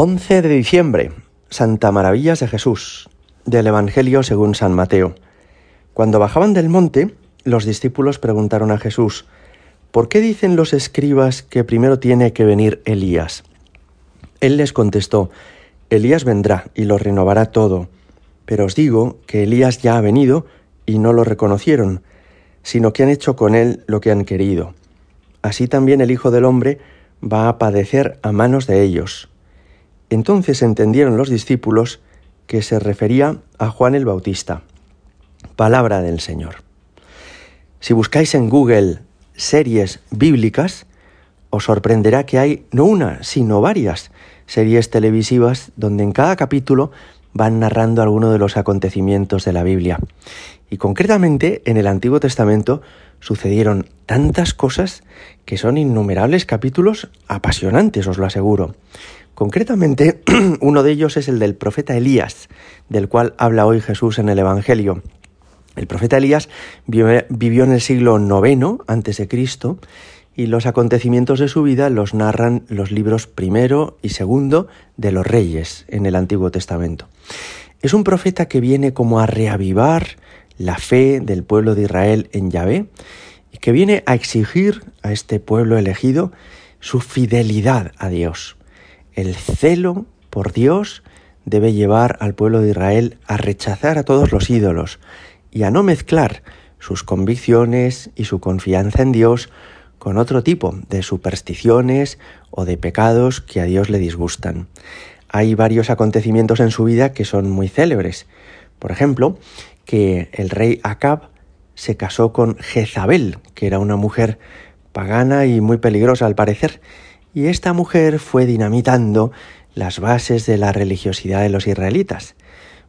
11 de diciembre, Santa Maravillas de Jesús, del Evangelio según San Mateo. Cuando bajaban del monte, los discípulos preguntaron a Jesús, ¿por qué dicen los escribas que primero tiene que venir Elías? Él les contestó, Elías vendrá y lo renovará todo, pero os digo que Elías ya ha venido y no lo reconocieron, sino que han hecho con él lo que han querido. Así también el Hijo del Hombre va a padecer a manos de ellos. Entonces entendieron los discípulos que se refería a Juan el Bautista. Palabra del Señor. Si buscáis en Google series bíblicas, os sorprenderá que hay no una, sino varias series televisivas donde en cada capítulo van narrando alguno de los acontecimientos de la Biblia. Y concretamente en el Antiguo Testamento sucedieron tantas cosas que son innumerables capítulos apasionantes, os lo aseguro. Concretamente, uno de ellos es el del profeta Elías, del cual habla hoy Jesús en el Evangelio. El profeta Elías vivió en el siglo IX a.C. y los acontecimientos de su vida los narran los libros primero y segundo de los reyes en el Antiguo Testamento. Es un profeta que viene como a reavivar la fe del pueblo de Israel en Yahvé y que viene a exigir a este pueblo elegido su fidelidad a Dios. El celo por Dios debe llevar al pueblo de Israel a rechazar a todos los ídolos y a no mezclar sus convicciones y su confianza en Dios con otro tipo de supersticiones o de pecados que a Dios le disgustan. Hay varios acontecimientos en su vida que son muy célebres. Por ejemplo, que el rey Acab se casó con Jezabel, que era una mujer pagana y muy peligrosa al parecer, y esta mujer fue dinamitando las bases de la religiosidad de los israelitas.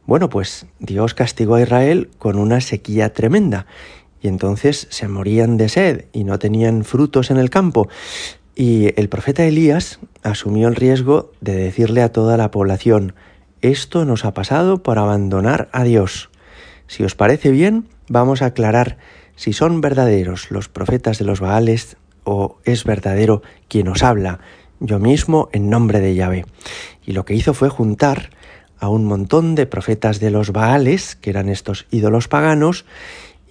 Bueno, pues Dios castigó a Israel con una sequía tremenda, y entonces se morían de sed y no tenían frutos en el campo. Y el profeta Elías asumió el riesgo de decirle a toda la población, esto nos ha pasado por abandonar a Dios. Si os parece bien, vamos a aclarar si son verdaderos los profetas de los Baales o es verdadero quien os habla, yo mismo en nombre de Yahvé. Y lo que hizo fue juntar a un montón de profetas de los Baales, que eran estos ídolos paganos,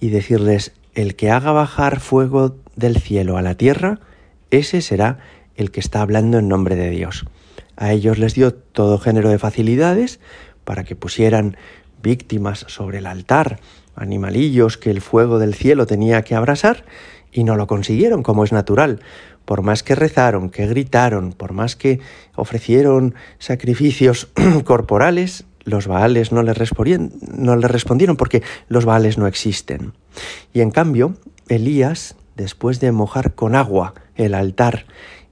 y decirles, el que haga bajar fuego del cielo a la tierra, ese será el que está hablando en nombre de Dios. A ellos les dio todo género de facilidades para que pusieran víctimas sobre el altar, animalillos que el fuego del cielo tenía que abrasar, y no lo consiguieron, como es natural. Por más que rezaron, que gritaron, por más que ofrecieron sacrificios corporales, los Baales no les respondieron porque los Baales no existen. Y en cambio, Elías, después de mojar con agua el altar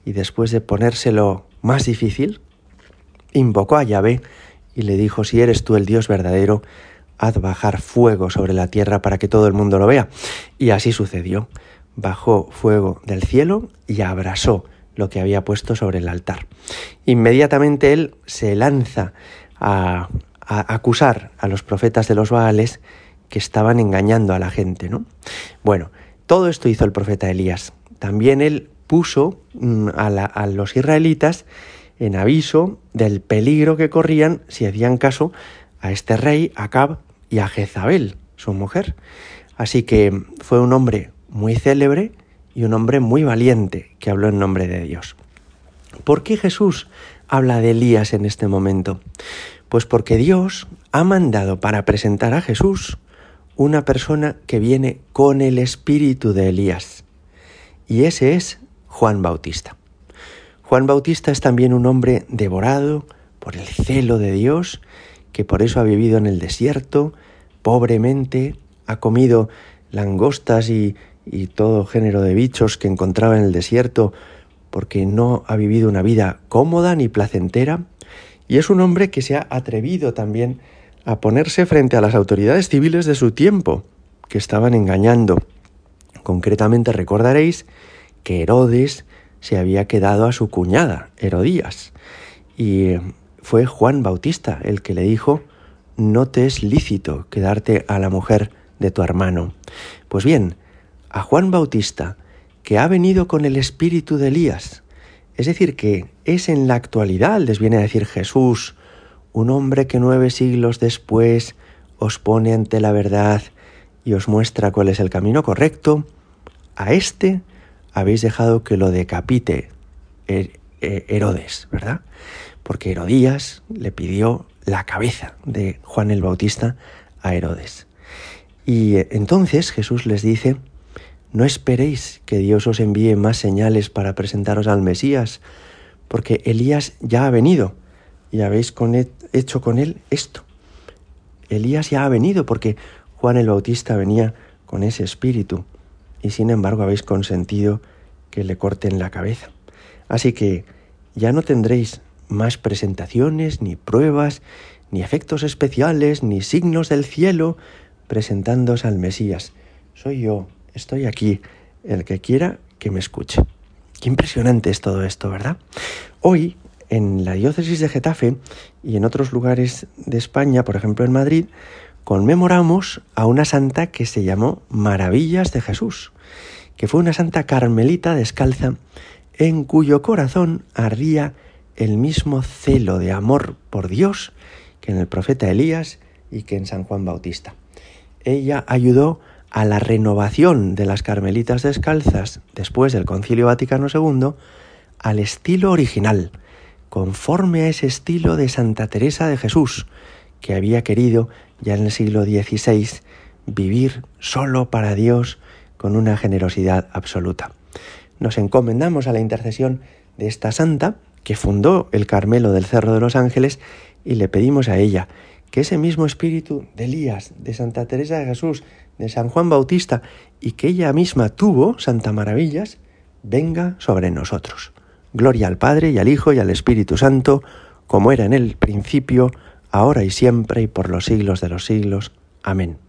y después de ponérselo más difícil, invocó a Yahvé y le dijo, si eres tú el Dios verdadero, haz bajar fuego sobre la tierra para que todo el mundo lo vea. Y así sucedió bajó fuego del cielo y abrasó lo que había puesto sobre el altar. Inmediatamente él se lanza a, acusar a los profetas de los Baales que estaban engañando a la gente, ¿no? Bueno, todo esto hizo el profeta Elías. También él puso mm, a, a los israelitas en aviso del peligro que corrían si hacían caso a este rey, Acab, y a Jezabel, su mujer. Así que fue un hombre muy célebre y un hombre muy valiente que habló en nombre de Dios. ¿Por qué Jesús habla de Elías en este momento? Pues porque Dios ha mandado para presentar a Jesús una persona que viene con el espíritu de Elías. Y ese es Juan Bautista. Juan Bautista es también un hombre devorado por el celo de Dios, que por eso ha vivido en el desierto, pobremente, ha comido langostas y, y todo género de bichos que encontraba en el desierto porque no ha vivido una vida cómoda ni placentera, y es un hombre que se ha atrevido también a ponerse frente a las autoridades civiles de su tiempo, que estaban engañando. Concretamente recordaréis que Herodes se había quedado a su cuñada, Herodías, y fue Juan Bautista el que le dijo, no te es lícito quedarte a la mujer de tu hermano. Pues bien, a Juan Bautista, que ha venido con el espíritu de Elías, Es decir, que es en la actualidad, les viene a decir Jesús, un hombre que nueve siglos después os pone ante la verdad y os muestra cuál es el camino correcto, a este habéis dejado que lo decapite Herodes, ¿verdad? Porque Herodías le pidió la cabeza de Juan el Bautista a Herodes. Y eh, entonces Jesús les dice, no esperéis que Dios os envíe más señales para presentaros al Mesías, porque Elías ya ha venido y habéis hecho con él esto. Elías ya ha venido porque Juan el Bautista venía con ese espíritu y sin embargo habéis consentido que le corten la cabeza. Así que ya no tendréis más presentaciones, ni pruebas, ni efectos especiales, ni signos del cielo presentándoos al Mesías. Soy yo, estoy aquí, el que quiera que me escuche. Qué impresionante es todo esto, ¿verdad? Hoy, en la diócesis de Getafe y en otros lugares de España, por ejemplo en Madrid, conmemoramos a una santa que se llamó Maravillas de Jesús, que fue una santa carmelita descalza en cuyo corazón ardía el mismo celo de amor por Dios que en el profeta Elías y que en San Juan Bautista. Ella ayudó a la renovación de las Carmelitas descalzas después del Concilio Vaticano II al estilo original, conforme a ese estilo de Santa Teresa de Jesús, que había querido ya en el siglo XVI vivir solo para Dios con una generosidad absoluta. Nos encomendamos a la intercesión de esta santa que fundó el Carmelo del Cerro de los Ángeles y le pedimos a ella que ese mismo espíritu de Elías, de Santa Teresa de Jesús, de San Juan Bautista y que ella misma tuvo, Santa Maravillas, venga sobre nosotros. Gloria al Padre y al Hijo y al Espíritu Santo, como era en el principio, ahora y siempre y por los siglos de los siglos. Amén.